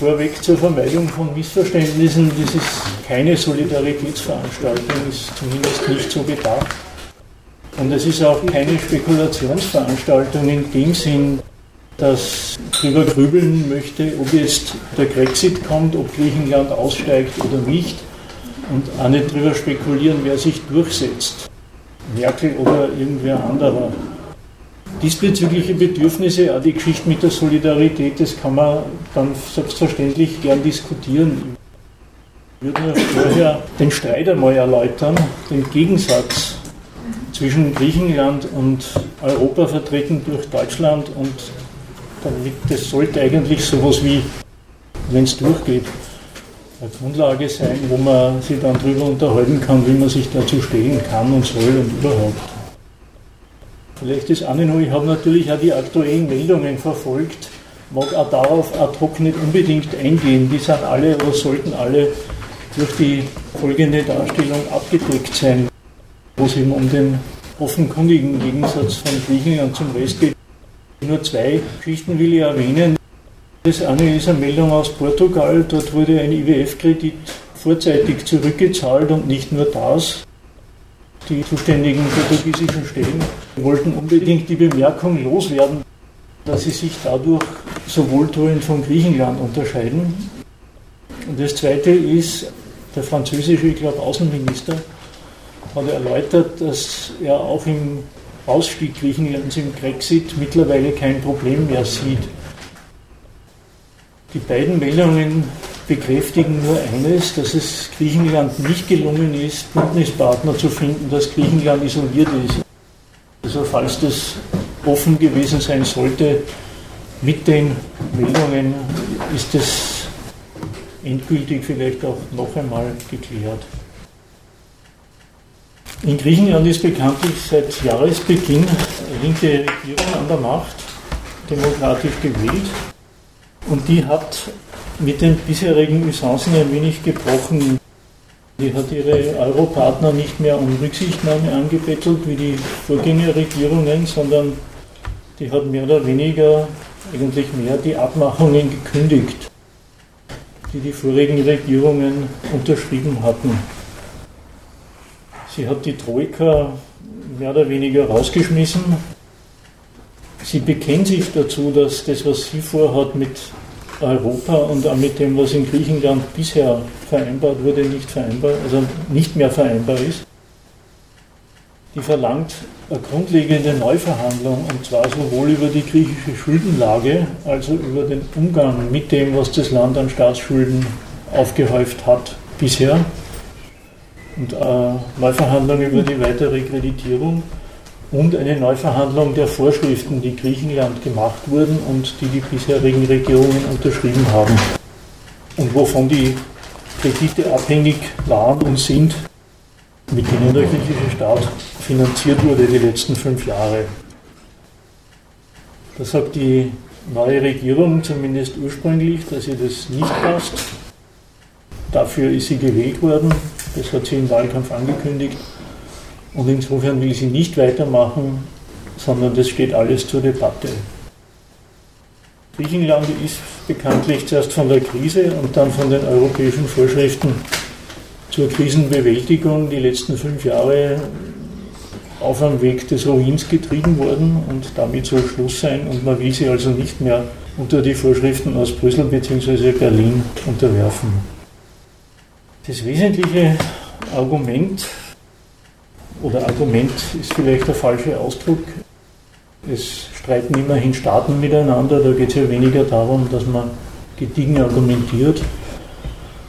vorweg zur Vermeidung von Missverständnissen, das ist keine Solidaritätsveranstaltung, ist zumindest nicht so gedacht. Und es ist auch keine Spekulationsveranstaltung in dem Sinn, dass darüber grübeln möchte, ob jetzt der Grexit kommt, ob Griechenland aussteigt oder nicht. Und auch nicht darüber spekulieren, wer sich durchsetzt. Merkel oder irgendwer anderer. Diesbezügliche Bedürfnisse, auch die Geschichte mit der Solidarität, das kann man dann selbstverständlich gern diskutieren. Ich würde nur vorher den Streit einmal erläutern, den Gegensatz zwischen Griechenland und Europa vertreten durch Deutschland und damit, das sollte eigentlich sowas wie, wenn es durchgeht, eine Grundlage sein, wo man sich dann darüber unterhalten kann, wie man sich dazu stehen kann und soll und überhaupt. Vielleicht ist auch noch, ich habe natürlich auch die aktuellen Meldungen verfolgt, mag auch darauf ad hoc nicht unbedingt eingehen. Die sind alle oder sollten alle durch die folgende Darstellung abgedeckt sein, wo es eben um den offenkundigen Gegensatz von Griechenland zum Rest geht. Nur zwei Geschichten will ich erwähnen. Das eine ist eine Meldung aus Portugal. Dort wurde ein IWF-Kredit vorzeitig zurückgezahlt und nicht nur das. Die zuständigen portugiesischen Stellen wollten unbedingt die Bemerkung loswerden, dass sie sich dadurch so wohltuend von Griechenland unterscheiden. Und das zweite ist, der französische, ich glaube, Außenminister hat erläutert, dass er auch im Ausstieg Griechenlands im Brexit mittlerweile kein Problem mehr sieht. Die beiden Meldungen bekräftigen nur eines, dass es Griechenland nicht gelungen ist, Bündnispartner zu finden, dass Griechenland isoliert ist. Also falls das offen gewesen sein sollte, mit den Meldungen ist es endgültig vielleicht auch noch einmal geklärt. In Griechenland ist bekanntlich seit Jahresbeginn linke Regierung an der Macht, demokratisch gewählt. Und die hat mit den bisherigen Usancen ein wenig gebrochen. Die hat ihre Europartner nicht mehr um Rücksichtnahme angebettelt wie die Vorgängerregierungen, sondern die hat mehr oder weniger, eigentlich mehr, die Abmachungen gekündigt, die die vorigen Regierungen unterschrieben hatten. Sie hat die Troika mehr oder weniger rausgeschmissen. Sie bekennt sich dazu, dass das, was sie vorhat mit Europa und auch mit dem, was in Griechenland bisher vereinbart wurde, nicht vereinbar, also nicht mehr vereinbar ist. Die verlangt eine grundlegende Neuverhandlung und zwar sowohl über die griechische Schuldenlage als auch über den Umgang mit dem, was das Land an Staatsschulden aufgehäuft hat bisher und äh, Neuverhandlung über die weitere Kreditierung und eine Neuverhandlung der Vorschriften, die Griechenland gemacht wurden und die die bisherigen Regierungen unterschrieben haben und wovon die Kredite abhängig waren und sind, mit denen der griechische Staat finanziert wurde die letzten fünf Jahre. Da sagt die neue Regierung zumindest ursprünglich, dass ihr das nicht passt. Dafür ist sie gewählt worden. Das hat sie im Wahlkampf angekündigt. Und insofern will sie nicht weitermachen, sondern das steht alles zur Debatte. Griechenland ist bekanntlich zuerst von der Krise und dann von den europäischen Vorschriften zur Krisenbewältigung die letzten fünf Jahre auf einem Weg des Ruins getrieben worden und damit soll Schluss sein und man will sie also nicht mehr unter die Vorschriften aus Brüssel bzw. Berlin unterwerfen. Das wesentliche Argument, oder Argument ist vielleicht der falsche Ausdruck, es streiten immerhin Staaten miteinander, da geht es ja weniger darum, dass man gediegen argumentiert,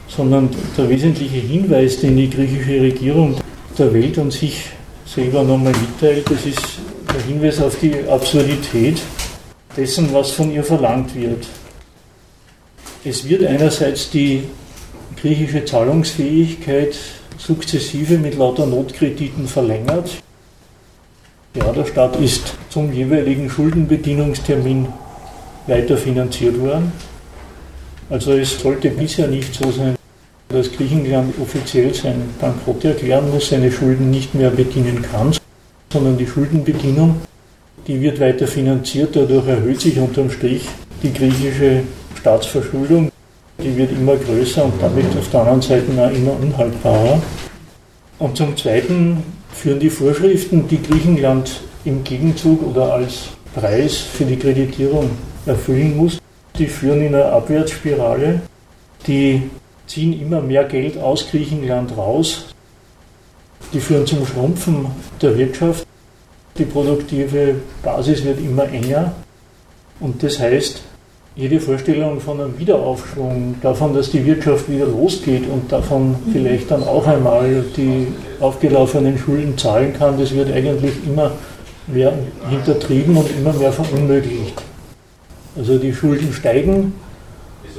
sondern der wesentliche Hinweis, den die griechische Regierung der Welt und sich selber nochmal mitteilt, das ist der Hinweis auf die Absurdität dessen, was von ihr verlangt wird. Es wird einerseits die griechische Zahlungsfähigkeit sukzessive mit lauter Notkrediten verlängert. Ja, der Staat ist zum jeweiligen Schuldenbedienungstermin weiter finanziert worden. Also es sollte bisher nicht so sein, dass Griechenland offiziell sein Bankrott erklären muss, seine Schulden nicht mehr bedienen kann, sondern die Schuldenbedienung, die wird weiter finanziert. Dadurch erhöht sich unterm Strich die griechische Staatsverschuldung die wird immer größer und damit auf der anderen Seite auch immer unhaltbarer. Und zum Zweiten führen die Vorschriften, die Griechenland im Gegenzug oder als Preis für die Kreditierung erfüllen muss, die führen in eine Abwärtsspirale, die ziehen immer mehr Geld aus Griechenland raus, die führen zum Schrumpfen der Wirtschaft, die produktive Basis wird immer enger. Und das heißt, jede Vorstellung von einem Wiederaufschwung, davon, dass die Wirtschaft wieder losgeht und davon vielleicht dann auch einmal die aufgelaufenen Schulden zahlen kann, das wird eigentlich immer mehr hintertrieben und immer mehr verunmöglicht. Also die Schulden steigen,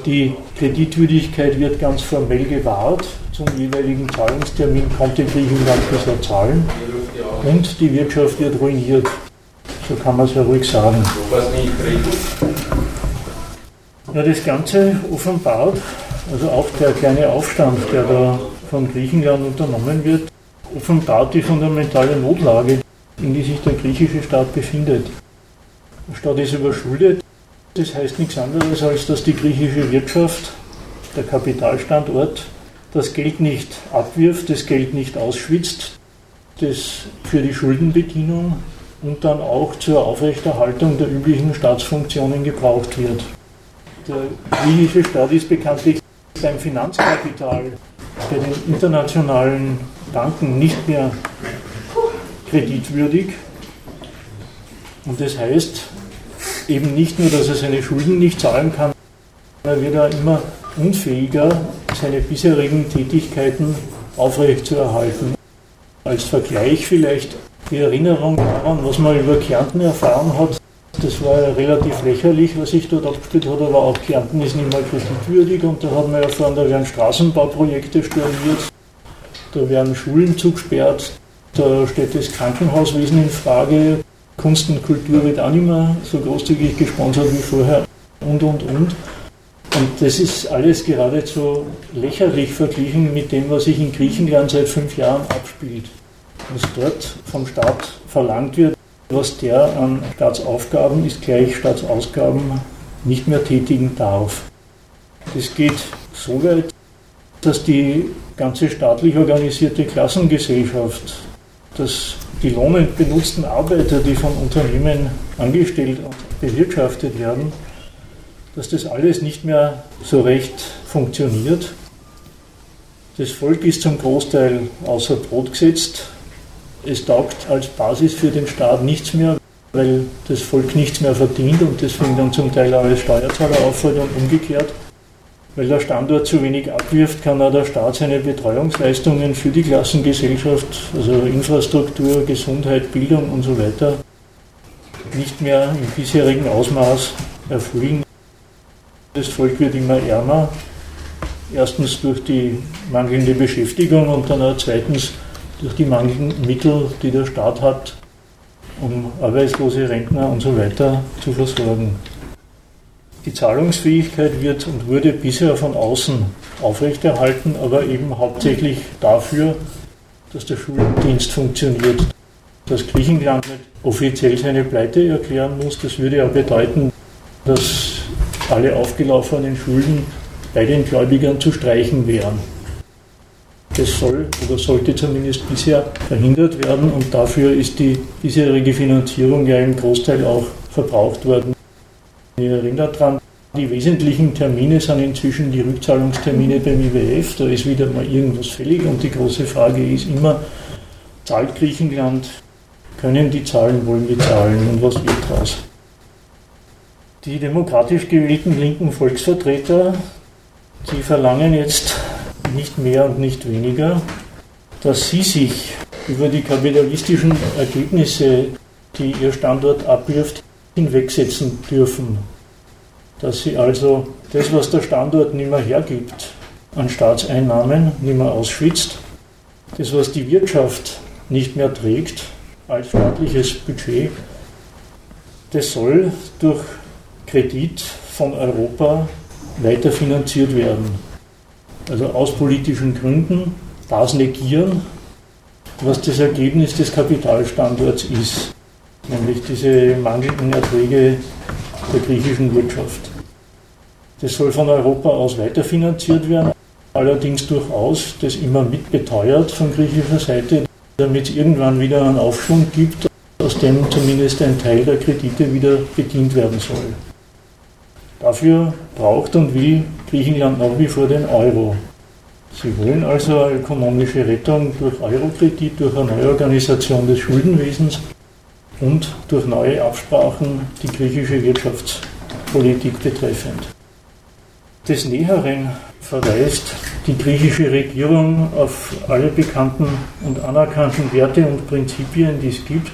die Kreditwürdigkeit wird ganz formell gewahrt, zum jeweiligen Zahlungstermin konnte Griechenland bisher zahlen und die Wirtschaft wird ruiniert. So kann man es ja ruhig sagen. Ja, das Ganze offenbart, also auch der kleine Aufstand, der da von Griechenland unternommen wird, offenbart die fundamentale Notlage, in die sich der griechische Staat befindet. Der Staat ist überschuldet. Das heißt nichts anderes, als dass die griechische Wirtschaft, der Kapitalstandort, das Geld nicht abwirft, das Geld nicht ausschwitzt, das für die Schuldenbedienung und dann auch zur Aufrechterhaltung der üblichen Staatsfunktionen gebraucht wird. Der griechische Staat ist bekanntlich beim Finanzkapital, bei den internationalen Banken nicht mehr kreditwürdig. Und das heißt eben nicht nur, dass er seine Schulden nicht zahlen kann, er wird er immer unfähiger, seine bisherigen Tätigkeiten aufrechtzuerhalten. Als Vergleich vielleicht die Erinnerung daran, was man über Kärnten erfahren hat. Das war ja relativ lächerlich, was sich dort abgespielt hat, aber auch Kärnten ist nicht mal kreditwürdig und da hat man erfahren, da werden Straßenbauprojekte storniert, da werden Schulen zugesperrt, da steht das Krankenhauswesen in Frage, Kunst und Kultur wird auch nicht mehr so großzügig gesponsert wie vorher und und und. Und das ist alles geradezu lächerlich verglichen mit dem, was sich in Griechenland seit fünf Jahren abspielt. Was dort vom Staat verlangt wird, was der an Staatsaufgaben ist gleich Staatsausgaben nicht mehr tätigen darf. Das geht so weit, dass die ganze staatlich organisierte Klassengesellschaft, dass die lohnend benutzten Arbeiter, die von Unternehmen angestellt und bewirtschaftet werden, dass das alles nicht mehr so recht funktioniert. Das Volk ist zum Großteil außer Brot gesetzt. Es taugt als Basis für den Staat nichts mehr, weil das Volk nichts mehr verdient und deswegen dann zum Teil auch als Steuerzahler auffällt und umgekehrt. Weil der Standort zu wenig abwirft, kann auch der Staat seine Betreuungsleistungen für die Klassengesellschaft, also Infrastruktur, Gesundheit, Bildung und so weiter, nicht mehr im bisherigen Ausmaß erfüllen. Das Volk wird immer ärmer. Erstens durch die mangelnde Beschäftigung und dann auch zweitens durch die mangelnden Mittel, die der Staat hat, um arbeitslose Rentner und so weiter zu versorgen. Die Zahlungsfähigkeit wird und wurde bisher von außen aufrechterhalten, aber eben hauptsächlich dafür, dass der Schuldienst funktioniert. Dass Griechenland nicht offiziell seine Pleite erklären muss, das würde ja bedeuten, dass alle aufgelaufenen Schulden bei den Gläubigern zu streichen wären. Das soll oder sollte zumindest bisher verhindert werden und dafür ist die bisherige Finanzierung ja im Großteil auch verbraucht worden. Ich erinnere daran, die wesentlichen Termine sind inzwischen die Rückzahlungstermine beim IWF. Da ist wieder mal irgendwas fällig und die große Frage ist immer, zahlt Griechenland, können die zahlen, wollen die zahlen und was wird daraus? Die demokratisch gewählten linken Volksvertreter, die verlangen jetzt nicht mehr und nicht weniger, dass sie sich über die kapitalistischen Ergebnisse, die ihr Standort abwirft, hinwegsetzen dürfen. Dass sie also das, was der Standort nicht mehr hergibt an Staatseinnahmen, nicht mehr ausschwitzt, das, was die Wirtschaft nicht mehr trägt als staatliches Budget, das soll durch Kredit von Europa weiter finanziert werden. Also aus politischen Gründen das negieren, was das Ergebnis des Kapitalstandorts ist, nämlich diese mangelnden Erträge der griechischen Wirtschaft. Das soll von Europa aus weiterfinanziert werden, allerdings durchaus das immer mitbeteuert von griechischer Seite, damit es irgendwann wieder einen Aufschwung gibt, aus dem zumindest ein Teil der Kredite wieder bedient werden soll. Dafür braucht und will Griechenland nach wie vor den Euro. Sie wollen also ökonomische Rettung durch Eurokredit, durch eine Neuorganisation des Schuldenwesens und durch neue Absprachen die griechische Wirtschaftspolitik betreffend. Des Näheren verweist die griechische Regierung auf alle bekannten und anerkannten Werte und Prinzipien, die es gibt,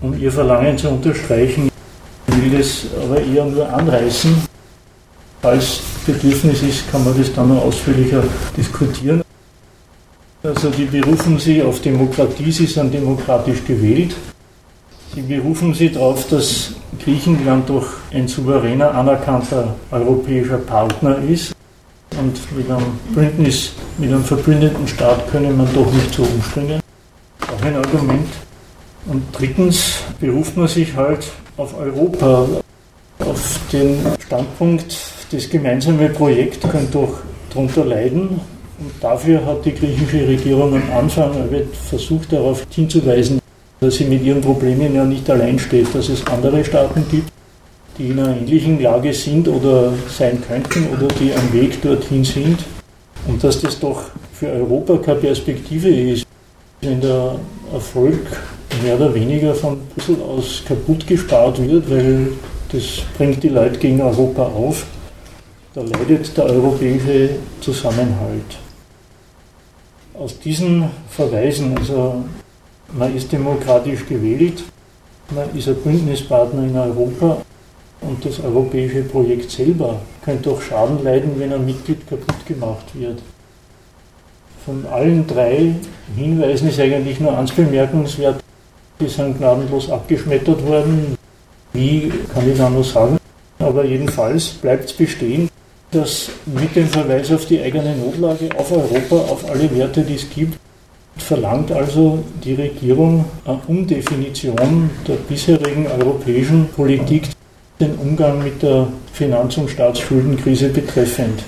um ihr Verlangen zu unterstreichen, will das aber eher nur anreißen. Falls Bedürfnis ist, kann man das dann noch ausführlicher diskutieren. Also die berufen sich auf Demokratie, sie sind demokratisch gewählt. Sie berufen sich darauf, dass Griechenland doch ein souveräner, anerkannter europäischer Partner ist. Und mit einem Bündnis, mit einem verbündeten Staat könne man doch nicht so umspringen. Auch ein Argument. Und drittens beruft man sich halt auf Europa, auf den Standpunkt, das gemeinsame Projekt könnte doch darunter leiden. Und dafür hat die griechische Regierung am Anfang versucht, darauf hinzuweisen, dass sie mit ihren Problemen ja nicht allein steht, dass es andere Staaten gibt, die in einer ähnlichen Lage sind oder sein könnten oder die am Weg dorthin sind. Und dass das doch für Europa keine Perspektive ist, wenn der Erfolg mehr oder weniger von Brüssel aus kaputt gespart wird, weil das bringt die Leute gegen Europa auf. Da leidet der europäische Zusammenhalt. Aus diesen Verweisen, also man ist demokratisch gewählt, man ist ein Bündnispartner in Europa und das europäische Projekt selber könnte auch Schaden leiden, wenn ein Mitglied kaputt gemacht wird. Von allen drei Hinweisen ist eigentlich nur eins bemerkenswert, die sind gnadenlos abgeschmettert worden. Wie kann ich da noch sagen? Aber jedenfalls bleibt es bestehen, dass mit dem Verweis auf die eigene Notlage, auf Europa, auf alle Werte, die es gibt, verlangt also die Regierung eine Umdefinition der bisherigen europäischen Politik, den Umgang mit der Finanz- und Staatsschuldenkrise betreffend.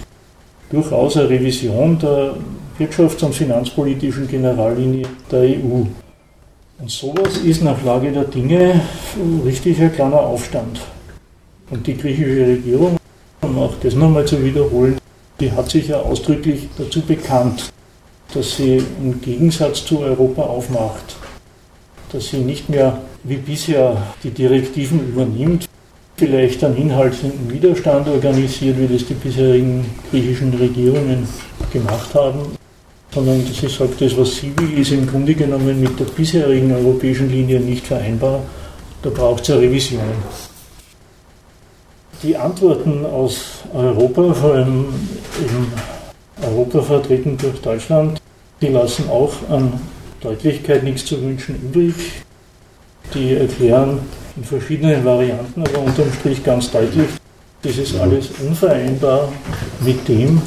Durchaus eine Revision der wirtschafts- und finanzpolitischen Generallinie der EU. Und sowas ist nach Lage der Dinge richtig ein kleiner Aufstand. Und die griechische Regierung, um auch das nochmal zu wiederholen, die hat sich ja ausdrücklich dazu bekannt, dass sie im Gegensatz zu Europa aufmacht, dass sie nicht mehr wie bisher die Direktiven übernimmt, vielleicht einen inhaltlichen Widerstand organisiert, wie das die bisherigen griechischen Regierungen gemacht haben, sondern sie sagt, das, was sie will, ist im Grunde genommen mit der bisherigen europäischen Linie nicht vereinbar. Da braucht es eine Revision. Die Antworten aus Europa, vor allem in Europa vertreten durch Deutschland, die lassen auch an Deutlichkeit nichts zu wünschen übrig. Die erklären in verschiedenen Varianten, aber unterm Strich ganz deutlich, das ist alles unvereinbar mit dem,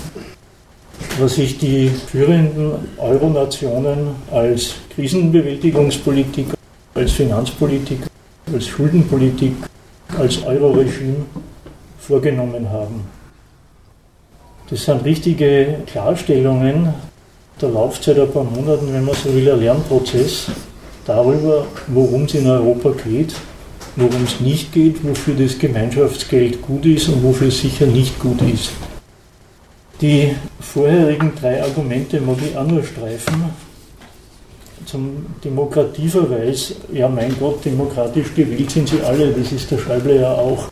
was sich die führenden Euro-Nationen als Krisenbewältigungspolitik, als Finanzpolitik, als Schuldenpolitik, als Euro-Regime vorgenommen haben. Das sind richtige Klarstellungen der Laufzeit ein paar Monaten, wenn man so will, ein Lernprozess darüber, worum es in Europa geht, worum es nicht geht, wofür das Gemeinschaftsgeld gut ist und wofür es sicher nicht gut ist. Die vorherigen drei Argumente mag ich auch nur streifen. Zum Demokratieverweis, ja mein Gott, demokratisch gewählt sind sie alle, das ist der Schäuble ja auch.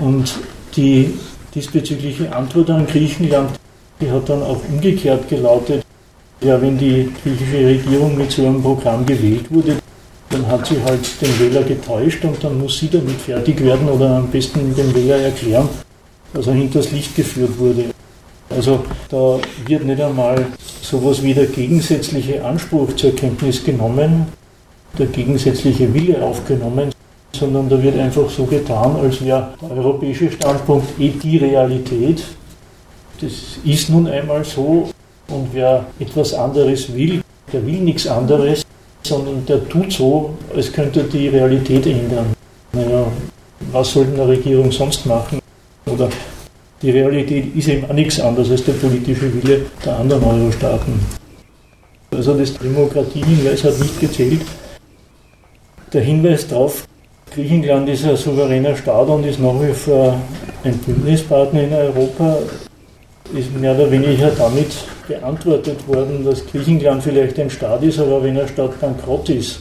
Und die diesbezügliche Antwort an Griechenland, die hat dann auch umgekehrt gelautet, ja, wenn die griechische Regierung mit so einem Programm gewählt wurde, dann hat sie halt den Wähler getäuscht und dann muss sie damit fertig werden oder am besten dem Wähler erklären, dass er hinters Licht geführt wurde. Also da wird nicht einmal sowas wie der gegensätzliche Anspruch zur Kenntnis genommen, der gegensätzliche Wille aufgenommen, sondern da wird einfach so getan, als wäre der europäische Standpunkt eh die Realität. Das ist nun einmal so und wer etwas anderes will, der will nichts anderes, sondern der tut so, als könnte die Realität ändern. Naja, was soll eine Regierung sonst machen? Oder Die Realität ist eben auch nichts anderes als der politische Wille der anderen Euro-Staaten. Also das Demokratiehinweis hat nicht gezählt. Der Hinweis darauf, Griechenland ist ein souveräner Staat und ist nach wie vor ein Bündnispartner in Europa, ist mehr oder weniger damit beantwortet worden, dass Griechenland vielleicht ein Staat ist, aber wenn er Staat bankrott ist,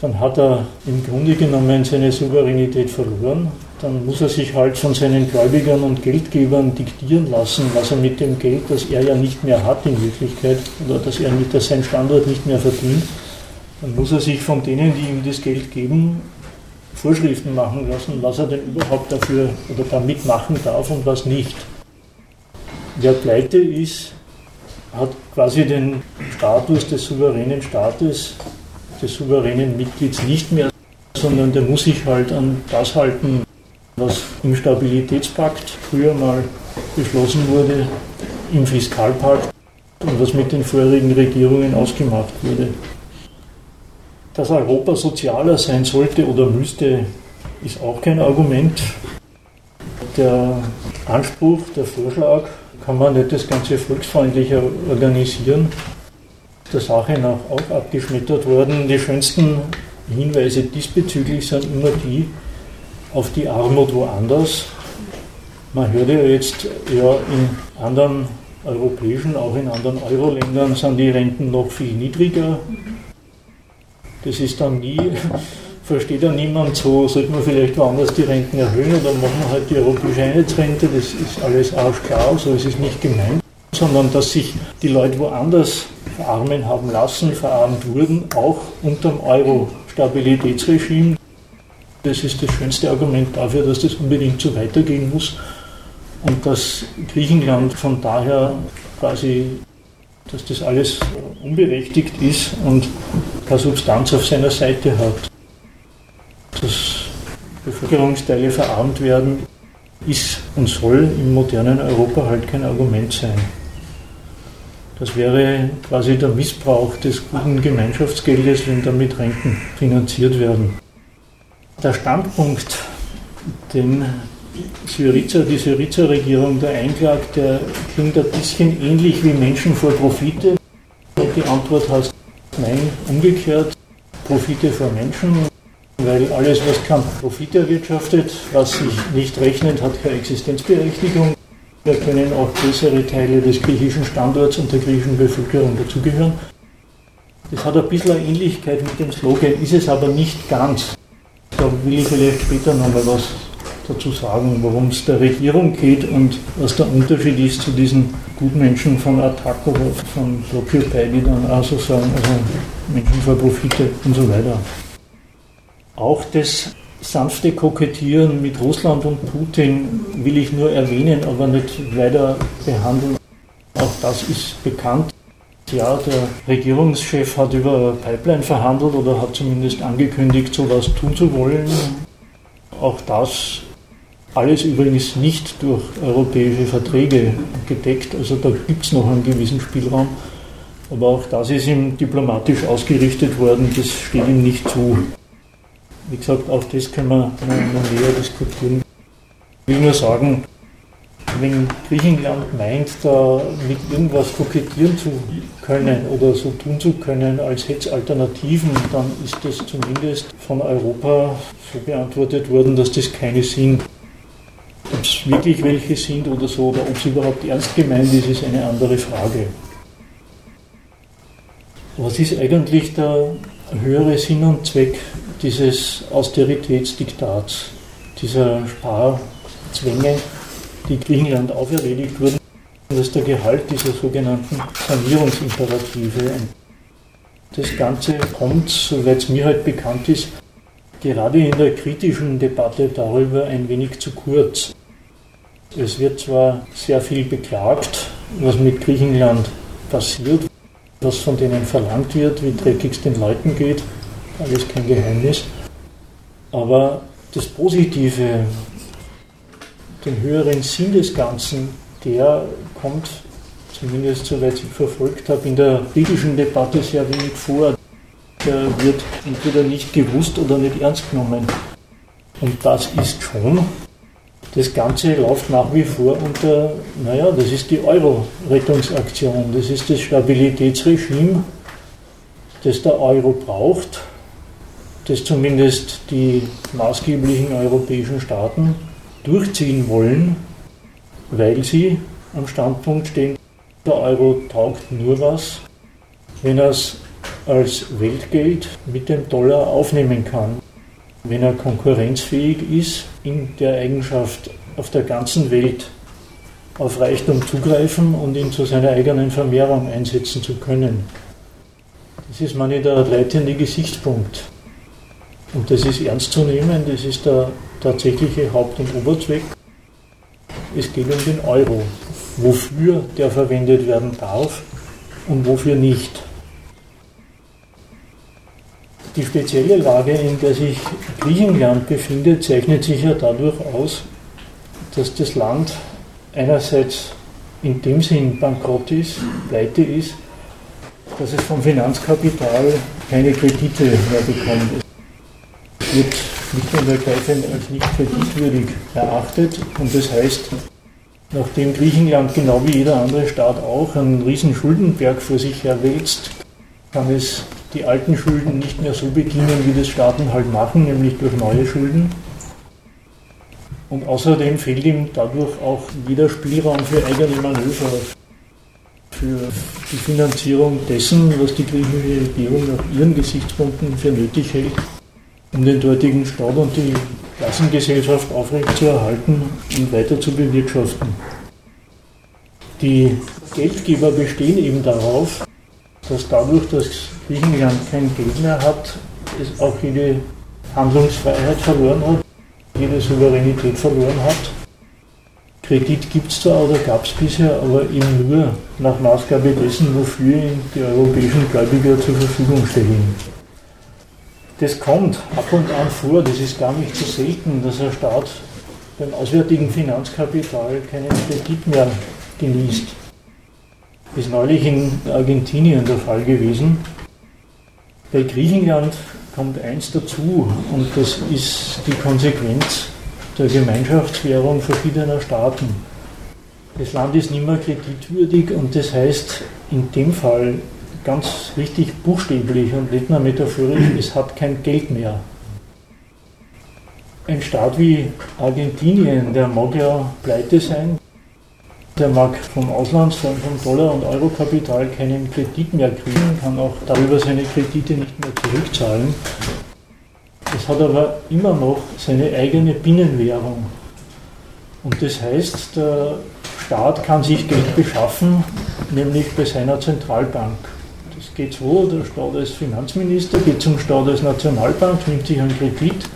dann hat er im Grunde genommen seine Souveränität verloren. Dann muss er sich halt von seinen Gläubigern und Geldgebern diktieren lassen, was er mit dem Geld, das er ja nicht mehr hat in Wirklichkeit, oder dass er mit das sein Standort nicht mehr verdient, dann muss er sich von denen, die ihm das Geld geben, Vorschriften machen lassen, was er denn überhaupt dafür oder damit machen darf und was nicht. Wer pleite ist, hat quasi den Status des souveränen Staates, des souveränen Mitglieds nicht mehr, sondern der muss sich halt an das halten, was im Stabilitätspakt früher mal beschlossen wurde, im Fiskalpakt und was mit den vorherigen Regierungen ausgemacht wurde. Dass Europa sozialer sein sollte oder müsste, ist auch kein Argument. Der Anspruch, der Vorschlag, kann man nicht das Ganze volksfreundlicher organisieren. Der Sache nach auch abgeschmettert worden. Die schönsten Hinweise diesbezüglich sind immer die auf die Armut woanders. Man hört ja jetzt, ja, in anderen europäischen, auch in anderen Euro-Ländern sind die Renten noch viel niedriger. Das ist dann nie, versteht ja niemand so, sollte man vielleicht woanders die Renten erhöhen oder machen wir halt die europäische Einheitsrente, das ist alles arschklar, so ist es nicht gemeint, sondern dass sich die Leute woanders verarmen haben lassen, verarmt wurden, auch unter dem Euro-Stabilitätsregime. Das ist das schönste Argument dafür, dass das unbedingt so weitergehen muss und dass Griechenland von daher quasi dass das alles unberechtigt ist und keine Substanz auf seiner Seite hat. Dass Bevölkerungsteile verarmt werden, ist und soll im modernen Europa halt kein Argument sein. Das wäre quasi der Missbrauch des guten Gemeinschaftsgeldes, wenn damit Renten finanziert werden. Der Standpunkt, den Syriza, die Syriza-Regierung da einklagt, der klingt ein bisschen ähnlich wie Menschen vor Profite. Und die Antwort heißt nein, umgekehrt, Profite vor Menschen, weil alles, was kein Profit erwirtschaftet, was sich nicht rechnet, hat keine Existenzberechtigung. Da können auch größere Teile des griechischen Standorts und der griechischen Bevölkerung dazugehören. Das hat ein bisschen eine Ähnlichkeit mit dem Slogan, ist es aber nicht ganz. Da will ich vielleicht später nochmal was dazu sagen, worum es der Regierung geht und was der Unterschied ist zu diesen Gutmenschen von Attac oder von Occupy, die dann auch so sagen, also Menschen für Profite und so weiter. Auch das sanfte Kokettieren mit Russland und Putin will ich nur erwähnen, aber nicht weiter behandeln. Auch das ist bekannt. Ja, der Regierungschef hat über Pipeline verhandelt oder hat zumindest angekündigt, sowas tun zu wollen. Auch das alles übrigens nicht durch europäische Verträge gedeckt, also da gibt es noch einen gewissen Spielraum. Aber auch das ist ihm diplomatisch ausgerichtet worden, das steht ihm nicht zu. Wie gesagt, auch das können wir näher diskutieren. Ich will nur sagen, wenn Griechenland meint, da mit irgendwas kokettieren zu können oder so tun zu können, als hätte es Alternativen, dann ist das zumindest von Europa so beantwortet worden, dass das keine sind. Ob es wirklich welche sind oder so, oder ob es überhaupt ernst gemeint ist, ist eine andere Frage. Was ist eigentlich der höhere Sinn und Zweck dieses Austeritätsdiktats, dieser Sparzwänge, die Griechenland auferledigt wurden? Das ist der Gehalt dieser sogenannten Sanierungsimperative. Das Ganze kommt, soweit es mir halt bekannt ist, gerade in der kritischen Debatte darüber ein wenig zu kurz. Es wird zwar sehr viel beklagt, was mit Griechenland passiert, was von denen verlangt wird, wie dreckig es den Leuten geht, alles kein Geheimnis. Aber das Positive, den höheren Sinn des Ganzen, der kommt, zumindest soweit ich verfolgt habe, in der griechischen Debatte sehr wenig vor. Der wird entweder nicht gewusst oder nicht ernst genommen. Und das ist schon Das Ganze läuft nach wie vor unter, naja, das ist die Euro-Rettungsaktion, das ist das Stabilitätsregime, das der Euro braucht, das zumindest die maßgeblichen europäischen Staaten durchziehen wollen, weil sie am Standpunkt stehen, der Euro taugt nur was, wenn er es als Weltgeld mit dem Dollar aufnehmen kann, wenn er konkurrenzfähig ist, in der Eigenschaft auf der ganzen Welt auf Reichtum zugreifen und ihn zu seiner eigenen Vermehrung einsetzen zu können. Das ist meine der leitende Gesichtspunkt. Und das ist ernst zu nehmen, das ist der tatsächliche Haupt- und Oberzweck. Es geht um den Euro, wofür der verwendet werden darf und wofür nicht. Die spezielle Lage, in der sich Griechenland befindet, zeichnet sich ja dadurch aus, dass das Land einerseits in dem Sinn bankrott ist, pleite ist, dass es vom Finanzkapital keine Kredite mehr bekommt. Es wird nicht und ergreifend als nicht kreditwürdig erachtet und das heißt, nachdem Griechenland genau wie jeder andere Staat auch einen riesen Schuldenberg vor sich herwälzt, kann es die alten Schulden nicht mehr so bedienen, wie das Staaten halt machen, nämlich durch neue Schulden. Und außerdem fehlt ihm dadurch auch jeder Spielraum für eigene Manöver, für die Finanzierung dessen, was die griechische Regierung nach ihren Gesichtspunkten für nötig hält, um den dortigen Staat und die Klassengesellschaft aufrechtzuerhalten und weiter zu bewirtschaften. Die Geldgeber bestehen eben darauf, dass dadurch, dass Griechenland kein Geld mehr hat, es auch jede Handlungsfreiheit verloren hat, jede Souveränität verloren hat. Kredit gibt es zwar oder gab es bisher, aber eben nur nach Maßgabe dessen, wofür ihn die europäischen Gläubiger zur Verfügung stellen. Das kommt ab und an vor, das ist gar nicht so selten, dass ein Staat beim auswärtigen Finanzkapital keinen Kredit mehr genießt. Ist neulich in Argentinien der Fall gewesen. Bei Griechenland kommt eins dazu und das ist die Konsequenz der Gemeinschaftswährung verschiedener Staaten. Das Land ist nicht mehr kreditwürdig und das heißt in dem Fall ganz richtig buchstäblich und nicht nur metaphorisch, es hat kein Geld mehr. Ein Staat wie Argentinien, der mag ja pleite sein, der mag vom Ausland, vom Dollar- und Eurokapital keinen Kredit mehr kriegen, kann auch darüber seine Kredite nicht mehr zurückzahlen. Es hat aber immer noch seine eigene Binnenwährung. Und das heißt, der Staat kann sich Geld beschaffen, nämlich bei seiner Zentralbank. Geht so, der Staat als Finanzminister geht zum Staat als Nationalbank, nimmt sich einen Kredit,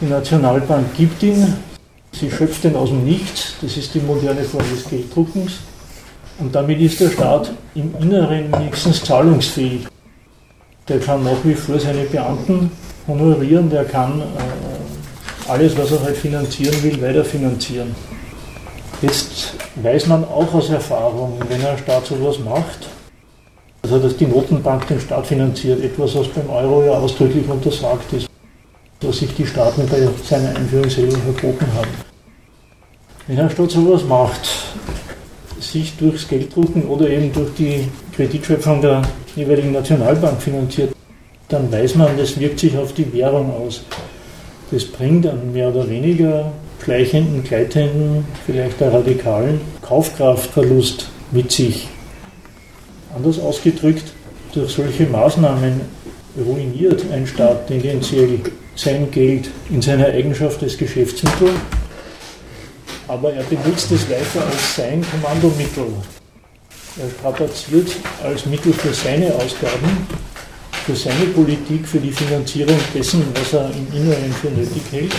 die Nationalbank gibt ihn, Sie schöpft den aus dem Nichts, das ist die moderne Form des Gelddruckens. Und damit ist der Staat im Inneren wenigstens zahlungsfähig. Der kann nach wie vor seine Beamten honorieren, der kann äh, alles, was er halt finanzieren will, weiter finanzieren. Jetzt weiß man auch aus Erfahrung, wenn ein Staat sowas macht, also dass die Notenbank den Staat finanziert, etwas, was beim Euro ja ausdrücklich untersagt ist was sich die Staaten bei seiner Einführung selber verboten haben. Wenn ein Staat sowas macht, sich durchs Gelddrucken oder eben durch die Kreditschöpfung der jeweiligen Nationalbank finanziert, dann weiß man, das wirkt sich auf die Währung aus. Das bringt einen mehr oder weniger schleichenden, gleitenden, vielleicht einen radikalen Kaufkraftverlust mit sich. Anders ausgedrückt, durch solche Maßnahmen ruiniert ein Staat tendenziell sein Geld in seiner Eigenschaft als Geschäftsmittel, aber er benutzt es weiter als sein Kommandomittel. Er strapaziert als Mittel für seine Ausgaben, für seine Politik, für die Finanzierung dessen, was er im Inneren für nötig hält.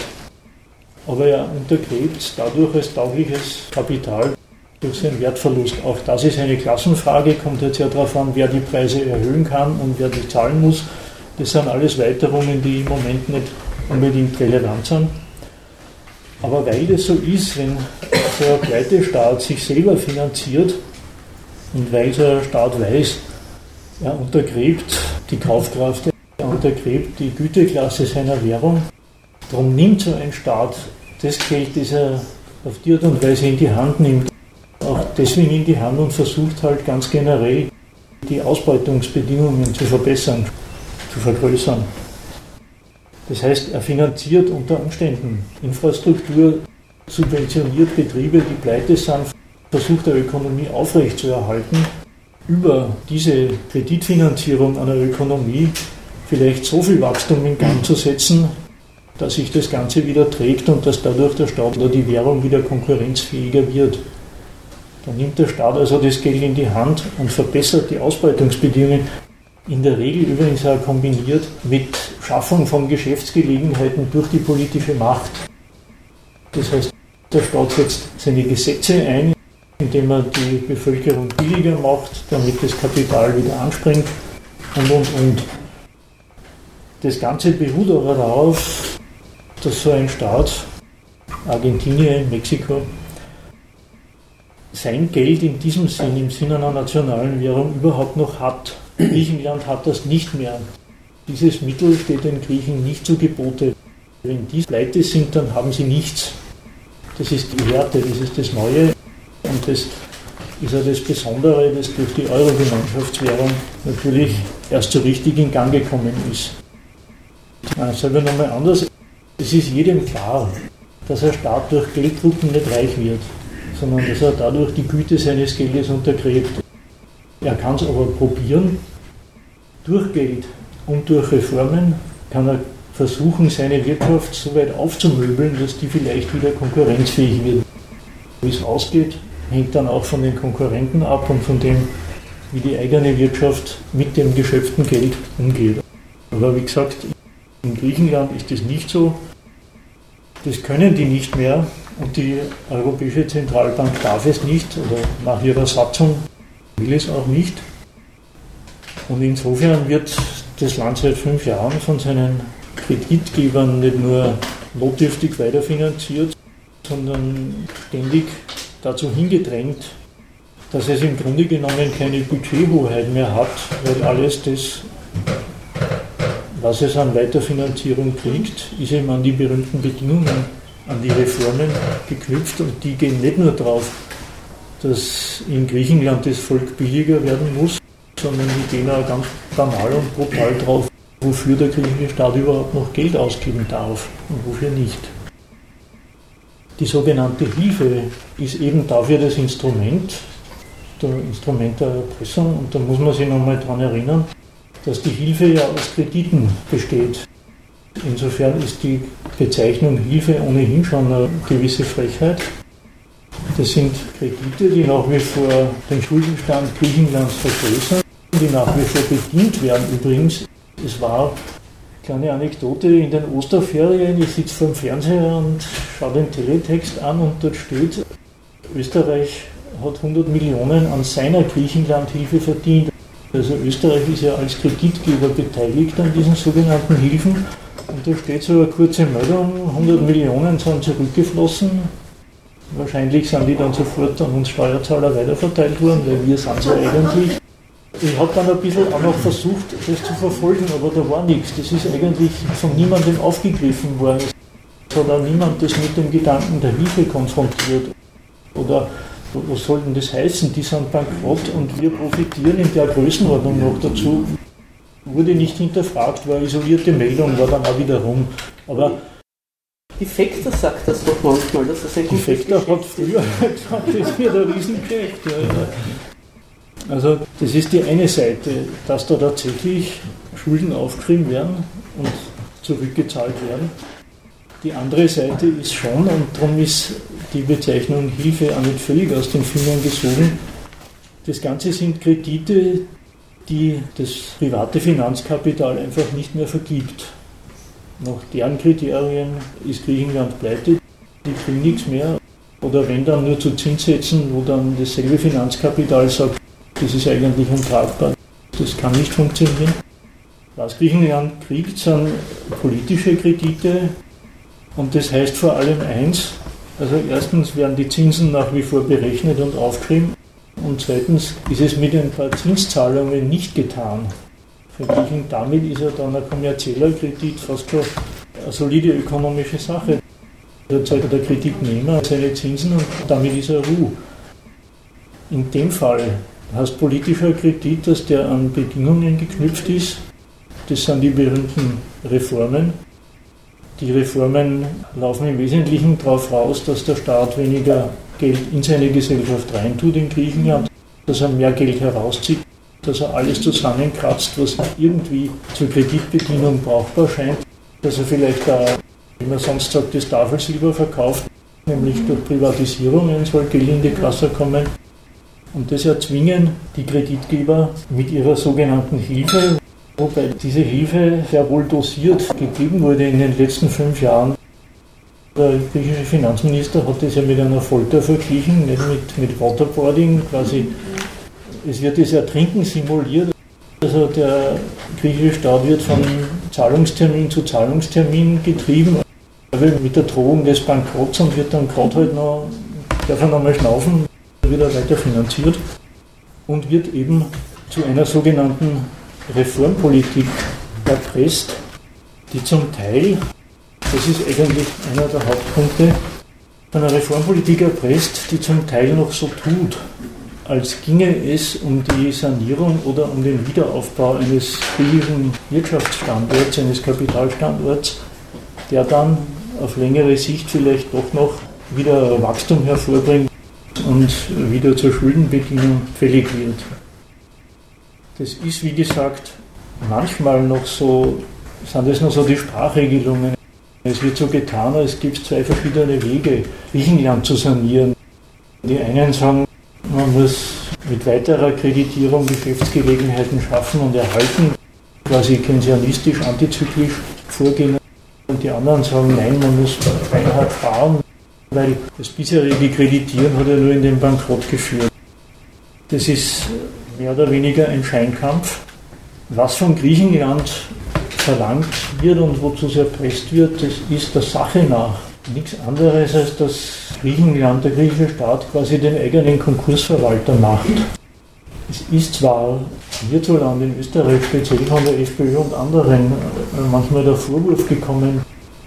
Aber er untergräbt dadurch als taugliches Kapital durch seinen Wertverlust. Auch das ist eine Klassenfrage, kommt jetzt ja darauf an, wer die Preise erhöhen kann und wer die zahlen muss. Das sind alles Weiterungen, die im Moment nicht unbedingt relevant sind. Aber weil das so ist, wenn so ein Pleitestaat sich selber finanziert und weil so ein Staat weiß, er untergräbt die Kaufkraft, er untergräbt die Güteklasse seiner Währung, darum nimmt so ein Staat das Geld, das er auf die Art und Weise in die Hand nimmt, deswegen in die Hand und versucht halt ganz generell die Ausbeutungsbedingungen zu verbessern, zu vergrößern. Das heißt, er finanziert unter Umständen Infrastruktur, subventioniert Betriebe, die pleite sind, versucht der Ökonomie aufrechtzuerhalten, über diese Kreditfinanzierung einer Ökonomie vielleicht so viel Wachstum in Gang zu setzen, dass sich das Ganze wieder trägt und dass dadurch der Staat oder die Währung wieder konkurrenzfähiger wird. Dann nimmt der Staat also das Geld in die Hand und verbessert die Ausbeutungsbedingungen. In der Regel übrigens auch kombiniert mit Schaffung von Geschäftsgelegenheiten durch die politische Macht. Das heißt, der Staat setzt seine Gesetze ein, indem er die Bevölkerung billiger macht, damit das Kapital wieder anspringt und, und, und. Das Ganze beruht aber darauf, dass so ein Staat, Argentinien, Mexiko, sein Geld in diesem Sinn, im Sinne einer nationalen Währung, überhaupt noch hat. Griechenland hat das nicht mehr. Dieses Mittel steht den Griechen nicht zu Gebote. Wenn die pleite sind, dann haben sie nichts. Das ist die Härte, das ist das Neue. Und das ist ja das Besondere, dass durch die Euro-Gemeinschaftswährung natürlich erst so richtig in Gang gekommen ist. Sagen wir nochmal anders. Es ist jedem klar, dass ein Staat durch Gelddrucken nicht reich wird sondern dass er dadurch die Güte seines Geldes untergräbt. Er kann es aber probieren. Durch Geld und durch Reformen kann er versuchen, seine Wirtschaft so weit aufzumöbeln, dass die vielleicht wieder konkurrenzfähig wird. Wie es ausgeht, hängt dann auch von den Konkurrenten ab und von dem, wie die eigene Wirtschaft mit dem geschöpften Geld umgeht. Aber wie gesagt, in Griechenland ist das nicht so. Das können die nicht mehr. Und die Europäische Zentralbank darf es nicht oder nach ihrer Satzung will es auch nicht. Und insofern wird das Land seit fünf Jahren von seinen Kreditgebern nicht nur notdürftig weiterfinanziert, sondern ständig dazu hingedrängt, dass es im Grunde genommen keine Budgethoheit mehr hat, weil alles das, was es an Weiterfinanzierung kriegt, ist eben an die berühmten Bedingungen an die Reformen geknüpft und die gehen nicht nur darauf, dass in Griechenland das Volk billiger werden muss, sondern die gehen auch ganz banal und brutal drauf, wofür der griechische Staat überhaupt noch Geld ausgeben darf und wofür nicht. Die sogenannte Hilfe ist eben dafür das Instrument, das Instrument der Erpressung und da muss man sich nochmal daran erinnern, dass die Hilfe ja aus Krediten besteht. Insofern ist die Bezeichnung Hilfe ohnehin schon eine gewisse Frechheit. Das sind Kredite, die nach wie vor den Schuldenstand Griechenlands vergrößern, die nach wie vor bedient werden. Übrigens, es war kleine Anekdote in den Osterferien. Ich sitze vor dem Fernseher und schaue den Teletext an und dort steht, Österreich hat 100 Millionen an seiner Griechenlandhilfe verdient. Also Österreich ist ja als Kreditgeber beteiligt an diesen sogenannten Hilfen und da steht so eine kurze Meldung, 100 Millionen sind zurückgeflossen. Wahrscheinlich sind die dann sofort an uns Steuerzahler weiterverteilt worden, weil wir sind so eigentlich. Ich habe dann ein bisschen auch noch versucht, das zu verfolgen, aber da war nichts. Das ist eigentlich von niemandem aufgegriffen worden. Es hat auch niemand das mit dem Gedanken der Hilfe konfrontiert. Oder was soll denn das heißen? Die sind bankrott und wir profitieren in der Größenordnung noch dazu wurde nicht hinterfragt, war isolierte Meldung, war dann auch wieder rum. Aber die Fekter sagt das doch manchmal, dass das ein Die Fekter hat früher gesagt, das wird ein Riesengeschäft. Ja. Also das ist die eine Seite, dass da tatsächlich Schulden aufgeschrieben werden und zurückgezahlt werden. Die andere Seite ist schon, und darum ist die Bezeichnung Hilfe auch nicht völlig aus den Fingern gesogen, das Ganze sind Kredite, die das private Finanzkapital einfach nicht mehr vergibt. Nach deren Kriterien ist Griechenland pleite, die kriegen nichts mehr. Oder wenn dann nur zu Zinssätzen, wo dann dasselbe Finanzkapital sagt, das ist eigentlich untragbar, das kann nicht funktionieren. Was Griechenland kriegt, sind politische Kredite und das heißt vor allem eins, also erstens werden die Zinsen nach wie vor berechnet und aufgeschrieben und zweitens ist es mit ein paar Zinszahlungen nicht getan. Verglichen damit ist ja dann ein kommerzieller Kredit fast schon eine solide ökonomische Sache. Da zahlt der Kreditnehmer seine Zinsen und damit ist er Ruhe. In dem Fall heißt politischer Kredit, dass der an Bedingungen geknüpft ist. Das sind die berühmten Reformen. Die Reformen laufen im Wesentlichen darauf raus, dass der Staat weniger Geld in seine Gesellschaft reintut in Griechenland, dass er mehr Geld herauszieht, dass er alles zusammenkratzt, was irgendwie zur Kreditbedienung brauchbar scheint, dass er vielleicht da, wie man sonst sagt, das Tafelsilber verkauft, nämlich durch Privatisierungen soll Geld in die Kasse kommen. Und das erzwingen die Kreditgeber mit ihrer sogenannten Hilfe, wobei diese Hilfe sehr wohl dosiert gegeben wurde in den letzten fünf Jahren. Der griechische Finanzminister hat das ja mit einer Folter verglichen, nicht mit, mit Waterboarding, quasi. Es wird das Ertrinken simuliert. Also der griechische Staat wird von Zahlungstermin zu Zahlungstermin getrieben, mit der Drohung des Bankrotts und wird dann gerade halt noch, darf er noch mal schnaufen, wieder weiter finanziert und wird eben zu einer sogenannten Reformpolitik erpresst, die zum Teil, das ist eigentlich einer der Hauptpunkte, einer Reformpolitik erpresst, die zum Teil noch so tut, als ginge es um die Sanierung oder um den Wiederaufbau eines griechischen Wirtschaftsstandorts, eines Kapitalstandorts, der dann auf längere Sicht vielleicht doch noch wieder Wachstum hervorbringt und wieder zur Schuldenbedienung fällig wird. Das ist, wie gesagt, manchmal noch so, sind das noch so die Sprachregelungen. Es wird so getan, als gibt es zwei verschiedene Wege, Griechenland zu sanieren. Die einen sagen, man muss mit weiterer Kreditierung Geschäftsgelegenheiten schaffen und erhalten, quasi keynesianistisch, antizyklisch vorgehen. Und die anderen sagen, nein, man muss beinhart fahren, weil das bisherige Kreditieren hat ja nur in den Bankrott geführt. Das ist mehr oder weniger ein Scheinkampf. Was von Griechenland verlangt wird und wozu es erpresst wird, das ist der Sache nach nichts anderes, als dass Griechenland, der griechische Staat, quasi den eigenen Konkursverwalter macht. Es ist zwar hierzulande in Österreich, speziell von der FPÖ und anderen, manchmal der Vorwurf gekommen,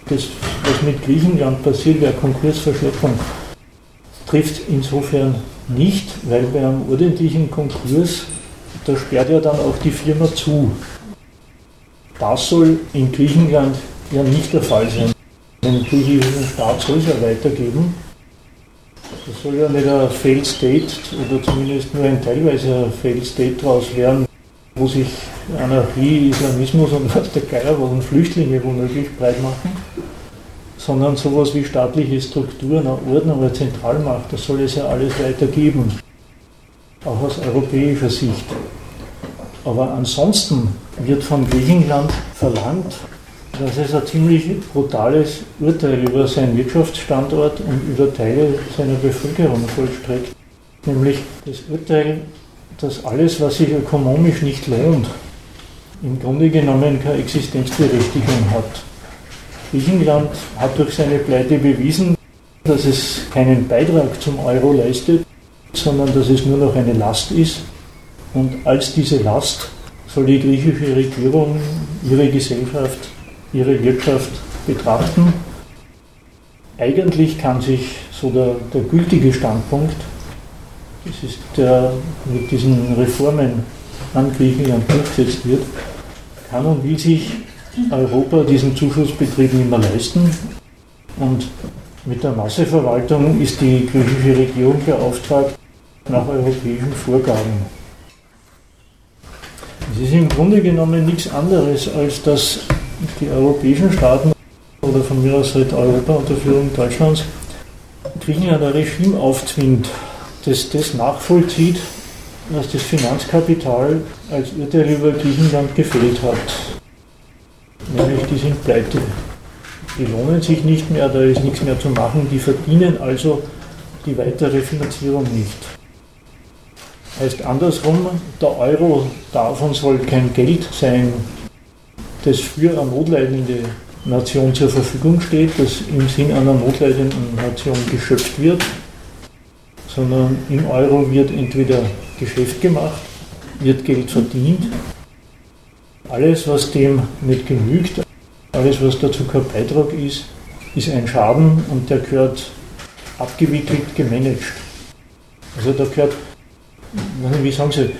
das, was mit Griechenland passiert, wäre Konkursverschleppung. Das trifft insofern nicht, weil bei einem ordentlichen Konkurs, da sperrt ja dann auch die Firma zu. Das soll in Griechenland ja nicht der Fall sein. Den griechischen Staat soll es ja weitergeben. Das soll ja nicht ein Failed State oder zumindest nur ein teilweise Failed State daraus werden, wo sich Anarchie, Islamismus und was der Geier und Flüchtlinge womöglich breit machen, sondern sowas wie staatliche Strukturen, Ordnung, eine Zentralmacht, das soll es ja alles weitergeben, auch aus europäischer Sicht. Aber ansonsten wird von Griechenland verlangt, dass es ein ziemlich brutales Urteil über seinen Wirtschaftsstandort und über Teile seiner Bevölkerung vollstreckt. Nämlich das Urteil, dass alles, was sich ökonomisch nicht lohnt, im Grunde genommen keine Existenzberechtigung hat. Griechenland hat durch seine Pleite bewiesen, dass es keinen Beitrag zum Euro leistet, sondern dass es nur noch eine Last ist. Und als diese Last soll die griechische Regierung ihre Gesellschaft, ihre Wirtschaft betrachten. Eigentlich kann sich so der, der gültige Standpunkt, das ist der mit diesen Reformen an Griechenland durchgesetzt wird, kann und will sich Europa diesen Zuschussbetrieb nicht mehr leisten. Und mit der Masseverwaltung ist die griechische Regierung beauftragt nach europäischen Vorgaben. Es ist im Grunde genommen nichts anderes, als dass die europäischen Staaten oder von mir aus halt Europa unter Führung Deutschlands Griechenland ein Regime aufzwingt, das das nachvollzieht, was das Finanzkapital als Urteil über Griechenland gefällt hat. Nämlich, die sind pleite. Die lohnen sich nicht mehr, da ist nichts mehr zu machen, die verdienen also die weitere Finanzierung nicht. Heißt andersrum, der Euro und soll kein Geld sein, das für eine notleidende Nation zur Verfügung steht, das im Sinn einer notleidenden Nation geschöpft wird, sondern im Euro wird entweder Geschäft gemacht, wird Geld verdient. Alles, was dem nicht genügt, alles, was dazu kein Beitrag ist, ist ein Schaden und der gehört abgewickelt, gemanagt. Also da gehört, wie sagen Sie,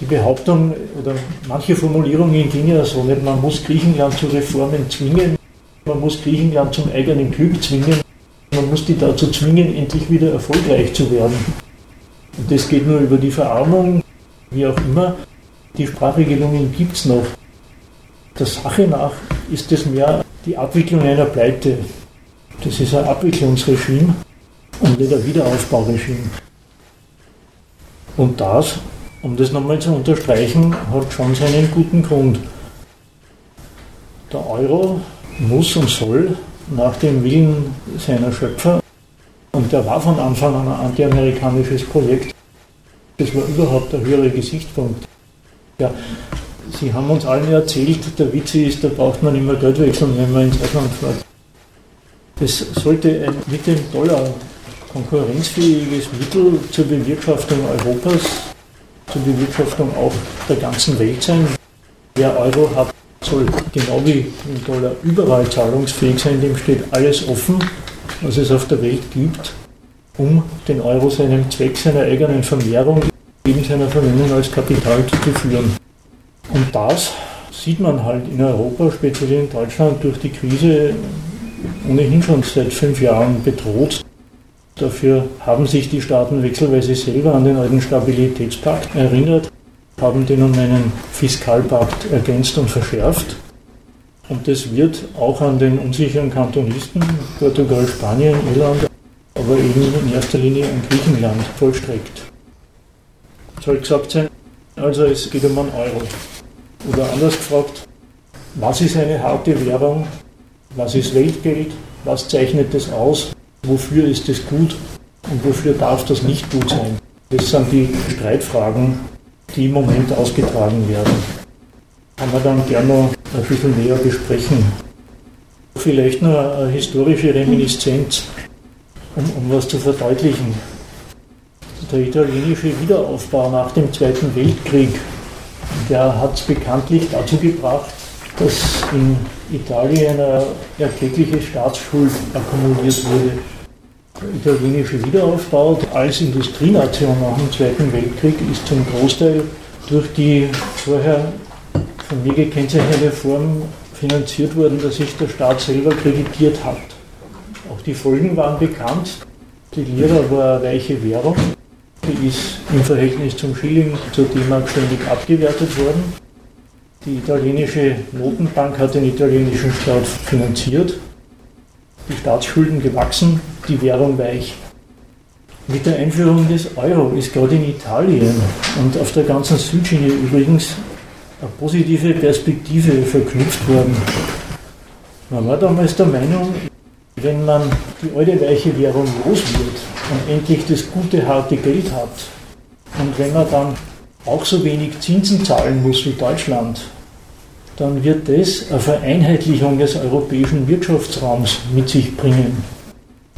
die Behauptung oder manche Formulierungen ging ja so nicht, man muss Griechenland zu Reformen zwingen, man muss Griechenland zum eigenen Glück zwingen, man muss die dazu zwingen, endlich wieder erfolgreich zu werden. Und das geht nur über die Verarmung, wie auch immer. Die Sprachregelungen gibt es noch. Der Sache nach ist das mehr die Abwicklung einer Pleite. Das ist ein Abwicklungsregime und nicht ein Wiederaufbauregime. Und das, um das nochmal zu unterstreichen, hat schon seinen guten Grund. Der Euro muss und soll nach dem Willen seiner Schöpfer, und der war von Anfang an ein antiamerikanisches Projekt, das war überhaupt der höhere Gesichtspunkt. Ja, Sie haben uns allen erzählt, der Witz ist, da braucht man immer Geld wechseln, wenn man ins Ausland fährt. Das sollte mit dem Dollar konkurrenzfähiges Mittel zur Bewirtschaftung Europas, zur Bewirtschaftung auch der ganzen Welt sein. Wer Euro hat, soll genau wie im Dollar überall zahlungsfähig sein, dem steht alles offen, was es auf der Welt gibt, um den Euro seinem Zweck seiner eigenen Vermehrung, eben seiner Verwendung als Kapital zu führen. Und das sieht man halt in Europa, speziell in Deutschland, durch die Krise ohnehin schon seit fünf Jahren bedroht. Dafür haben sich die Staaten wechselweise selber an den alten Stabilitätspakt erinnert, haben den um einen Fiskalpakt ergänzt und verschärft. Und das wird auch an den unsicheren Kantonisten, Portugal, Spanien, Irland, aber eben in erster Linie an Griechenland vollstreckt. Soll gesagt sein, also es geht um einen Euro. Oder anders gefragt, was ist eine harte Währung? Was ist Weltgeld? Was zeichnet das aus? Wofür ist es gut? Und wofür darf das nicht gut sein? Das sind die Streitfragen, die im Moment ausgetragen werden. Kann man dann gerne noch ein bisschen näher besprechen. Vielleicht noch eine historische Reminiszenz, um, um was zu verdeutlichen. Der italienische Wiederaufbau nach dem Zweiten Weltkrieg der hat bekanntlich dazu gebracht, dass in Italien eine erkleckliche Staatsschuld akkumuliert wurde. Italienische Wiederaufbau als Industrienation nach dem Zweiten Weltkrieg ist zum Großteil durch die vorher von mir gekennzeichnete Form finanziert worden, dass sich der Staat selber kreditiert hat. Auch die Folgen waren bekannt. Die Lira war eine reiche Währung die ist im Verhältnis zum Schilling zur D-Mark ständig abgewertet worden. Die italienische Notenbank hat den italienischen Staat finanziert, die Staatsschulden gewachsen, die Währung weich. Mit der Einführung des Euro ist gerade in Italien und auf der ganzen Südschiene übrigens eine positive Perspektive verknüpft worden. Man war damals der Meinung, wenn man die alte weiche Währung los wird und endlich das gute harte Geld hat und wenn man dann auch so wenig Zinsen zahlen muss wie Deutschland, dann wird das eine Vereinheitlichung des europäischen Wirtschaftsraums mit sich bringen.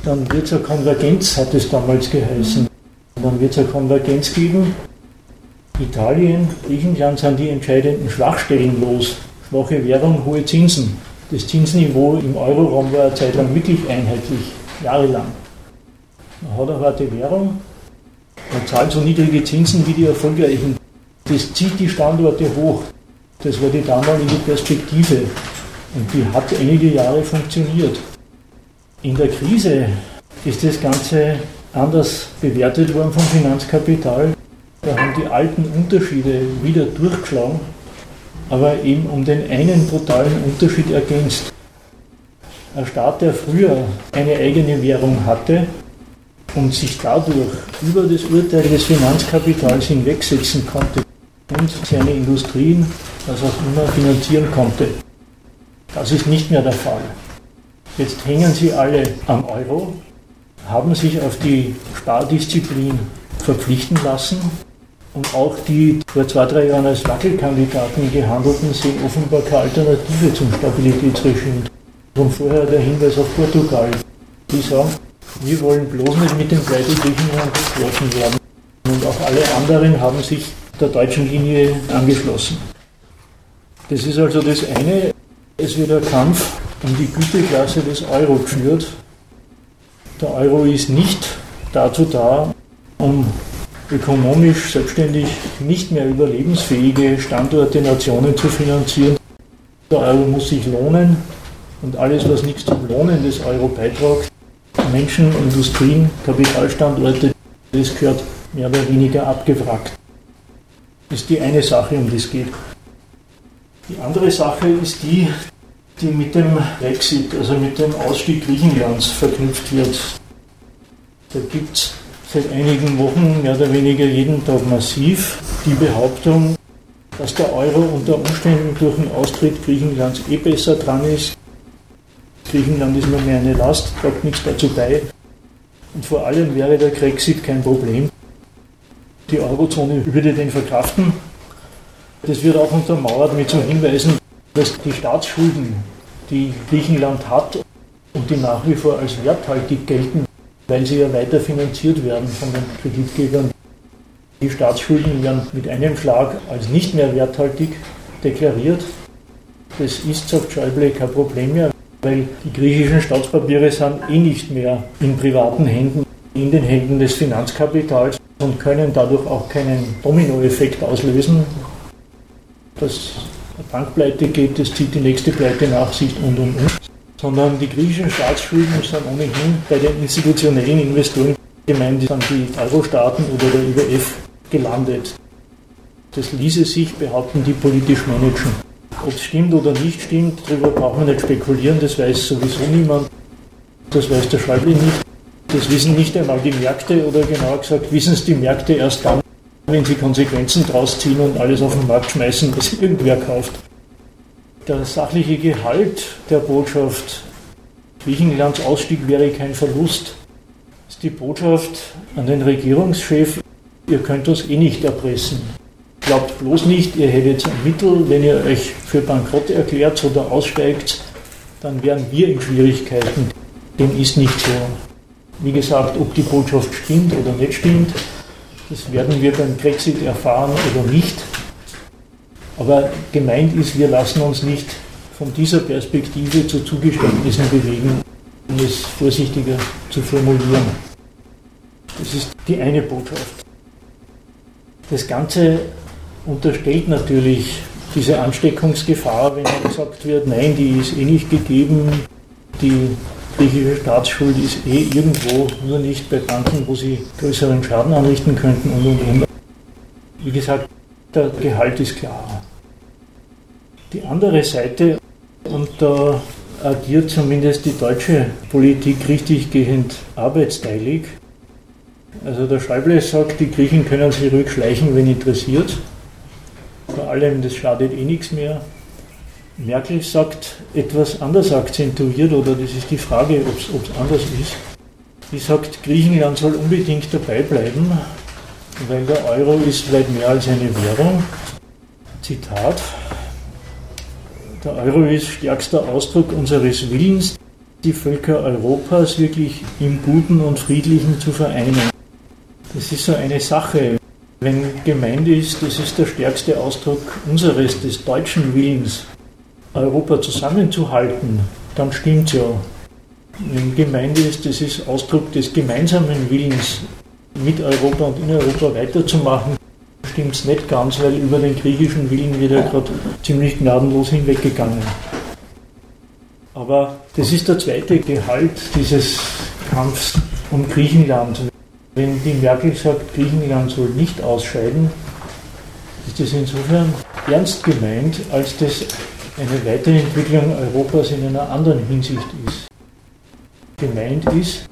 Dann wird es eine Konvergenz, hat es damals geheißen. Dann wird es eine Konvergenz geben. Italien, Griechenland sind die entscheidenden Schwachstellen los. Schwache Währung, hohe Zinsen. Das Zinsniveau im Euroraum war eine Zeit lang wirklich einheitlich, jahrelang. Man hat eine harte Währung, man zahlt so niedrige Zinsen wie die erfolgreichen. Das zieht die Standorte hoch. Das war die damalige Perspektive. Und die hat einige Jahre funktioniert. In der Krise ist das Ganze anders bewertet worden vom Finanzkapital. Da haben die alten Unterschiede wieder durchgeschlagen aber eben um den einen brutalen Unterschied ergänzt. Ein Staat, der früher eine eigene Währung hatte und sich dadurch über das Urteil des Finanzkapitals hinwegsetzen konnte und seine Industrien, was auch immer, finanzieren konnte. Das ist nicht mehr der Fall. Jetzt hängen sie alle am Euro, haben sich auf die Spardisziplin verpflichten lassen und auch die vor zwei, drei Jahren als Wackelkandidaten gehandelten sehen offenbar keine Alternative zum Stabilitätsregime. Und vorher der Hinweis auf Portugal. Die sagen, wir wollen bloß nicht mit dem Pleite Griechenland geschlossen werden. Und auch alle anderen haben sich der deutschen Linie angeschlossen. Das ist also das eine. Es wird ein Kampf um die Güteklasse des Euro geführt. Der Euro ist nicht dazu da, um ökonomisch selbstständig nicht mehr überlebensfähige Standorte, Nationen zu finanzieren. Der Euro muss sich lohnen und alles, was nichts zum Lohnen des Euro beitragt, Menschen, Industrien, Kapitalstandorte, das gehört mehr oder weniger abgewrackt. Ist die eine Sache, um die es geht. Die andere Sache ist die, die mit dem Brexit, also mit dem Ausstieg Griechenlands verknüpft wird. Da gibt es seit einigen Wochen mehr oder weniger jeden Tag massiv die Behauptung, dass der Euro unter Umständen durch den Austritt Griechenlands eh besser dran ist. Griechenland ist nur mehr eine Last, tragt nichts dazu bei. Und vor allem wäre der Brexit kein Problem. Die Eurozone würde den verkraften. Das wird auch untermauert mit so Hinweisen, dass die Staatsschulden, die Griechenland hat und die nach wie vor als werthaltig gelten, weil sie ja weiter finanziert werden von den Kreditgebern. Die Staatsschulden werden mit einem Schlag als nicht mehr werthaltig deklariert. Das ist, sagt Schäuble, kein Problem mehr, weil die griechischen Staatspapiere sind eh nicht mehr in privaten Händen, in den Händen des Finanzkapitals und können dadurch auch keinen Dominoeffekt auslösen, dass eine Bankpleite geht, das zieht die nächste Pleite nach sich und und und sondern die griechischen Staatsschulden sind ohnehin bei den institutionellen Investoren gemeint, sind die Euro-Staaten oder der IWF gelandet. Das ließe sich, behaupten die, politisch managen. Ob es stimmt oder nicht stimmt, darüber brauchen wir nicht spekulieren, das weiß sowieso niemand. Das weiß der Schäuble nicht. Das wissen nicht einmal die Märkte oder genauer gesagt wissen es die Märkte erst dann, wenn sie Konsequenzen draus ziehen und alles auf den Markt schmeißen, was irgendwer kauft der sachliche Gehalt der Botschaft Griechenlands Ausstieg wäre kein Verlust, ist die Botschaft an den Regierungschef, ihr könnt uns eh nicht erpressen. Glaubt bloß nicht, ihr hättet ein Mittel, wenn ihr euch für bankrott erklärt oder aussteigt, dann wären wir in Schwierigkeiten. Dem ist nicht so. Wie gesagt, ob die Botschaft stimmt oder nicht stimmt, das werden wir beim Brexit erfahren oder nicht. Aber gemeint ist, wir lassen uns nicht von dieser Perspektive zu Zugeständnissen bewegen, um es vorsichtiger zu formulieren. Das ist die eine Botschaft. Das Ganze unterstellt natürlich diese Ansteckungsgefahr, wenn gesagt wird, nein, die ist eh nicht gegeben, die griechische Staatsschuld ist eh irgendwo, nur nicht bei Banken, wo sie größeren Schaden anrichten könnten und und und. Wie gesagt, der Gehalt ist klar. Die andere Seite, und da agiert zumindest die deutsche Politik richtiggehend arbeitsteilig. Also der Schäuble sagt, die Griechen können sich ruhig schleichen, wenn interessiert. Vor allem, das schadet eh nichts mehr. Merkel sagt etwas anders akzentuiert, oder das ist die Frage, ob es anders ist. Die sagt, Griechenland soll unbedingt dabei bleiben, weil der Euro ist weit mehr als eine Währung. Zitat, der Euro ist stärkster Ausdruck unseres Willens, die Völker Europas wirklich im Guten und Friedlichen zu vereinen. Das ist so eine Sache. Wenn gemeint ist, das ist der stärkste Ausdruck unseres, des deutschen Willens, Europa zusammenzuhalten, dann stimmt ja. Wenn gemeint ist, das ist Ausdruck des gemeinsamen Willens, mit Europa und in Europa weiterzumachen, stimmt es nicht ganz, weil über den griechischen Willen wird er gerade ziemlich gnadenlos hinweggegangen. Aber das ist der zweite Gehalt dieses Kampfs um Griechenland. Wenn die Merkel sagt, Griechenland soll nicht ausscheiden, ist das insofern ernst gemeint, als das eine Weiterentwicklung Europas in einer anderen Hinsicht ist. Gemeint ist,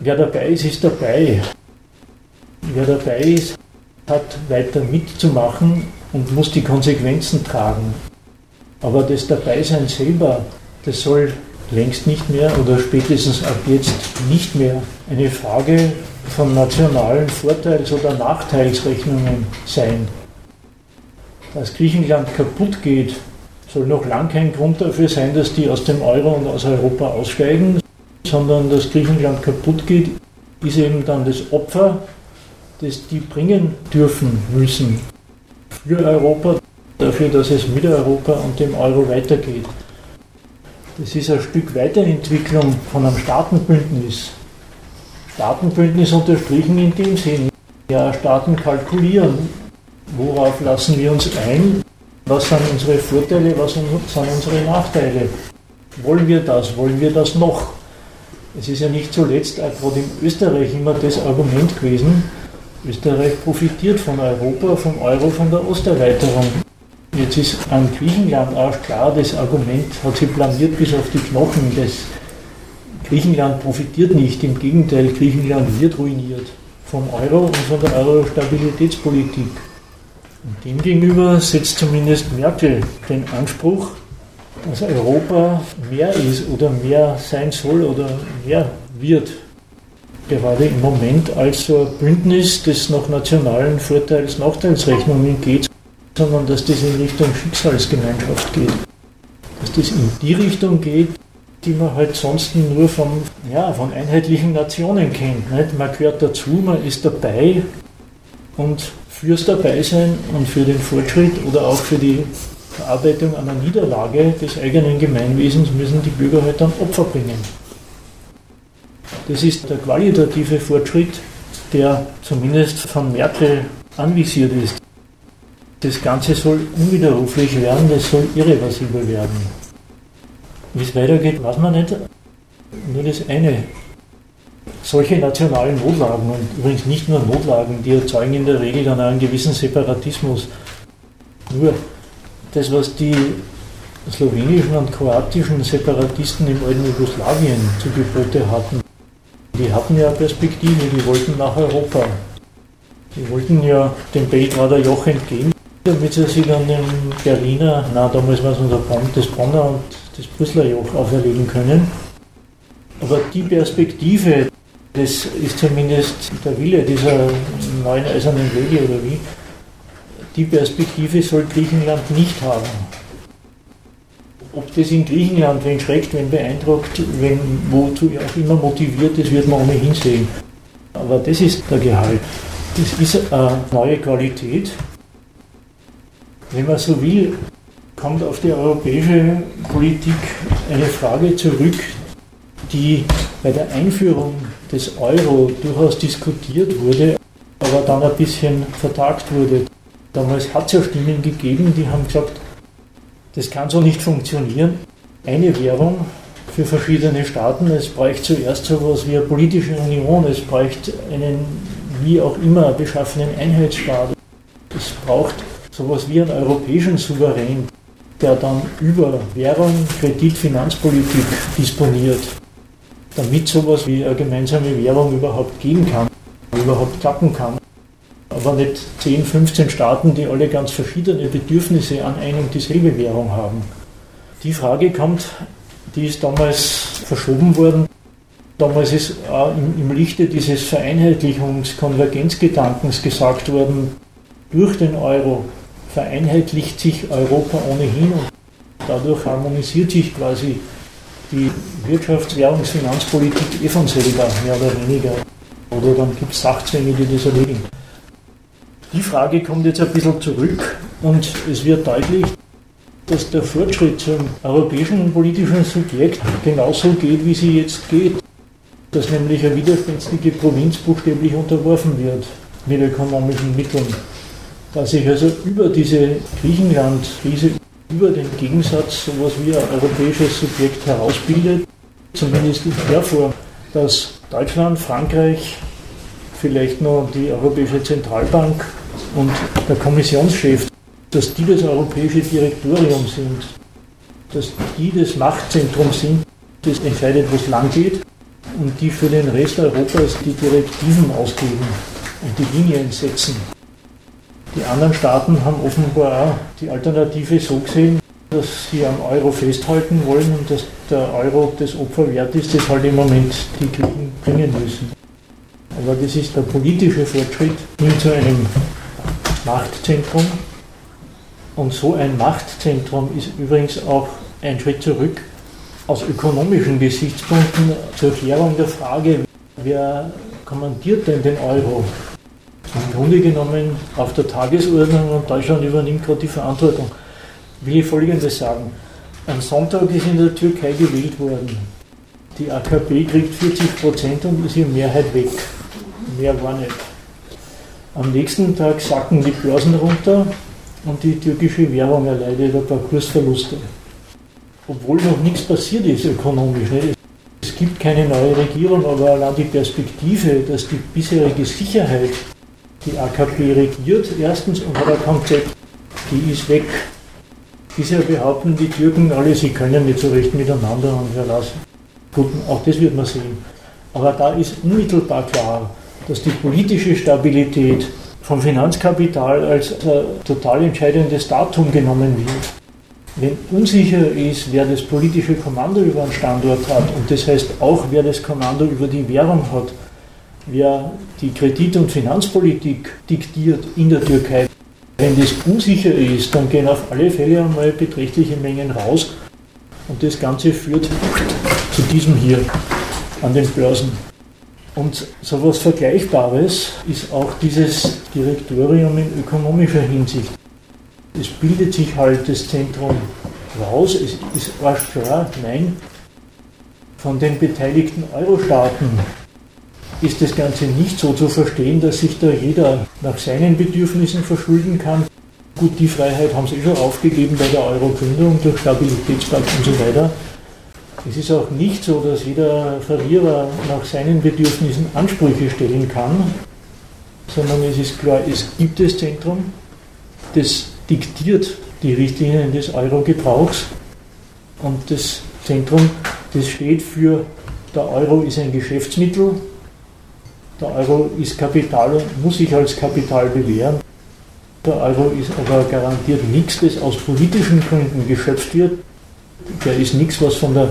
wer dabei ist, ist dabei. Wer dabei ist, hat, weiter mitzumachen und muss die Konsequenzen tragen. Aber das Dabeisein selber, das soll längst nicht mehr oder spätestens ab jetzt nicht mehr eine Frage von nationalen Vorteils- oder Nachteilsrechnungen sein. Dass Griechenland kaputt geht, soll noch lang kein Grund dafür sein, dass die aus dem Euro und aus Europa aussteigen, sondern dass Griechenland kaputt geht, ist eben dann das Opfer das die bringen dürfen müssen für Europa, dafür, dass es mit Europa und dem Euro weitergeht. Das ist ein Stück Weiterentwicklung von einem Staatenbündnis. Staatenbündnis unterstrichen in dem Sinn, ja, Staaten kalkulieren, worauf lassen wir uns ein, was sind unsere Vorteile, was sind unsere Nachteile. Wollen wir das, wollen wir das noch? Es ist ja nicht zuletzt auch gerade in Österreich immer das Argument gewesen, Österreich profitiert von Europa, vom Euro, von der Osterweiterung. Jetzt ist an Griechenland auch klar, das Argument hat sich blamiert bis auf die Knochen. Das Griechenland profitiert nicht, im Gegenteil, Griechenland wird ruiniert vom Euro und von der Euro-Stabilitätspolitik. Und demgegenüber setzt zumindest Merkel den Anspruch, dass Europa mehr ist oder mehr sein soll oder mehr wird. Gerade im Moment als so ein Bündnis, das nach nationalen Vorteils-Nachteilsrechnungen geht, sondern dass das in Richtung Schicksalsgemeinschaft geht. Dass das in die Richtung geht, die man halt sonst nur von, ja, von einheitlichen Nationen kennt. Nicht? Man gehört dazu, man ist dabei und fürs Dabeisein und für den Fortschritt oder auch für die Verarbeitung einer Niederlage des eigenen Gemeinwesens müssen die Bürger halt dann Opfer bringen. Das ist der qualitative Fortschritt, der zumindest von Merkel anvisiert ist. Das Ganze soll unwiderruflich werden, das soll irreversibel werden. Wie es weitergeht, weiß man nicht. Nur das eine. Solche nationalen Notlagen und übrigens nicht nur Notlagen, die erzeugen in der Regel dann einen gewissen Separatismus. Nur das, was die slowenischen und kroatischen Separatisten im alten Jugoslawien zu Gebote hatten, die hatten ja Perspektive, die wollten nach Europa. Die wollten ja dem Belgrader Joch entgehen damit sie sich an dem Berliner, na damals war es unser Bonn, das Bonner und das Brüsseler Joch auferlegen können. Aber die Perspektive, das ist zumindest der Wille dieser neuen eisernen Lady oder wie, die Perspektive soll Griechenland nicht haben. Ob das in Griechenland wen schreckt, wen beeindruckt, wen wozu auch immer motiviert, das wird man ohnehin sehen. Aber das ist der Gehalt. Das ist eine neue Qualität, wenn man so will, kommt auf die europäische Politik eine Frage zurück, die bei der Einführung des Euro durchaus diskutiert wurde, aber dann ein bisschen vertagt wurde. Damals hat es ja Stimmen gegeben, die haben gesagt, das kann so nicht funktionieren. Eine Währung für verschiedene Staaten, es bräuchte zuerst so etwas wie eine politische Union, es bräuchte einen wie auch immer beschaffenen Einheitsstaat. Es braucht sowas wie einen europäischen Souverän, der dann über Währung, Kredit, Finanzpolitik disponiert, damit sowas wie eine gemeinsame Währung überhaupt gehen kann, überhaupt klappen kann. Aber nicht 10, 15 Staaten, die alle ganz verschiedene Bedürfnisse an eine und dieselbe Währung haben. Die Frage kommt, die ist damals verschoben worden. Damals ist im Lichte dieses Vereinheitlichungs-Konvergenzgedankens gesagt worden, durch den Euro vereinheitlicht sich Europa ohnehin und dadurch harmonisiert sich quasi die Wirtschafts-, Währungs-, Finanzpolitik eh von selber, mehr oder weniger. Oder dann gibt es Sachzwänge, die das erledigen. Die Frage kommt jetzt ein bisschen zurück und es wird deutlich, dass der Fortschritt zum europäischen politischen Subjekt genauso geht, wie sie jetzt geht. Dass nämlich eine widerspenstige Provinz buchstäblich unterworfen wird mit ökonomischen Mitteln dass sich also über diese Griechenland-Krise, über den Gegensatz sowas wie ein europäisches Subjekt herausbildet, zumindest in der Form, dass Deutschland, Frankreich, vielleicht noch die Europäische Zentralbank und der Kommissionschef, dass die das europäische Direktorium sind, dass die das Machtzentrum sind, das entscheidet, wo es lang geht und die für den Rest Europas die Direktiven ausgeben und die Linien setzen. Die anderen Staaten haben offenbar auch die Alternative so gesehen, dass sie am Euro festhalten wollen und dass der Euro das Opfer wert ist, das halt im Moment die Griechen bringen müssen. Aber das ist der politische Fortschritt hin zu einem Machtzentrum. Und so ein Machtzentrum ist übrigens auch ein Schritt zurück aus ökonomischen Gesichtspunkten zur Klärung der Frage, wer kommandiert denn den Euro? Im Grunde genommen auf der Tagesordnung und Deutschland übernimmt gerade die Verantwortung. Will ich Folgendes sagen. Am Sonntag ist in der Türkei gewählt worden. Die AKP kriegt 40 Prozent und ist in Mehrheit weg. Mehr war nicht. Am nächsten Tag sacken die Börsen runter und die türkische Währung erleidet ein paar Kursverluste. Obwohl noch nichts passiert ist ökonomisch. Nicht? Es gibt keine neue Regierung, aber allein die Perspektive, dass die bisherige Sicherheit die AKP regiert, erstens und hat ein Konzept, die ist weg. Bisher behaupten die Türken alle, sie können nicht so recht miteinander und verlassen. Gut, auch das wird man sehen. Aber da ist unmittelbar klar, dass die politische Stabilität vom Finanzkapital als äh, total entscheidendes Datum genommen wird. Wenn unsicher ist, wer das politische Kommando über einen Standort hat, und das heißt auch, wer das Kommando über die Währung hat, wer die Kredit- und Finanzpolitik diktiert in der Türkei, wenn das unsicher ist, dann gehen auf alle Fälle einmal beträchtliche Mengen raus und das Ganze führt zu diesem hier an den Börsen. Und so etwas Vergleichbares ist auch dieses Direktorium in ökonomischer Hinsicht. Es bildet sich halt das Zentrum raus, es ist rasch klar, nein, von den beteiligten Euro-Staaten ist das Ganze nicht so zu verstehen, dass sich da jeder nach seinen Bedürfnissen verschulden kann. Gut, die Freiheit haben sie eh schon aufgegeben bei der Euro-Gründung durch Stabilitätspakt und so weiter. Es ist auch nicht so, dass jeder Verlierer nach seinen Bedürfnissen Ansprüche stellen kann, sondern es ist klar, es gibt das Zentrum, das diktiert die Richtlinien des Euro-Gebrauchs und das Zentrum, das steht für, der Euro ist ein Geschäftsmittel, der Euro ist Kapital und muss sich als Kapital bewähren. Der Euro ist aber garantiert nichts, das aus politischen Gründen geschöpft wird. Der ist nichts, was von der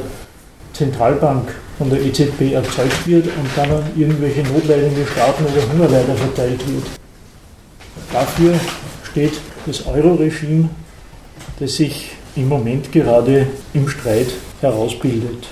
Zentralbank, von der EZB erzeugt wird und dann an irgendwelche notleidende Staaten oder Hungerleider verteilt wird. Dafür steht das Euro-Regime, das sich im Moment gerade im Streit herausbildet.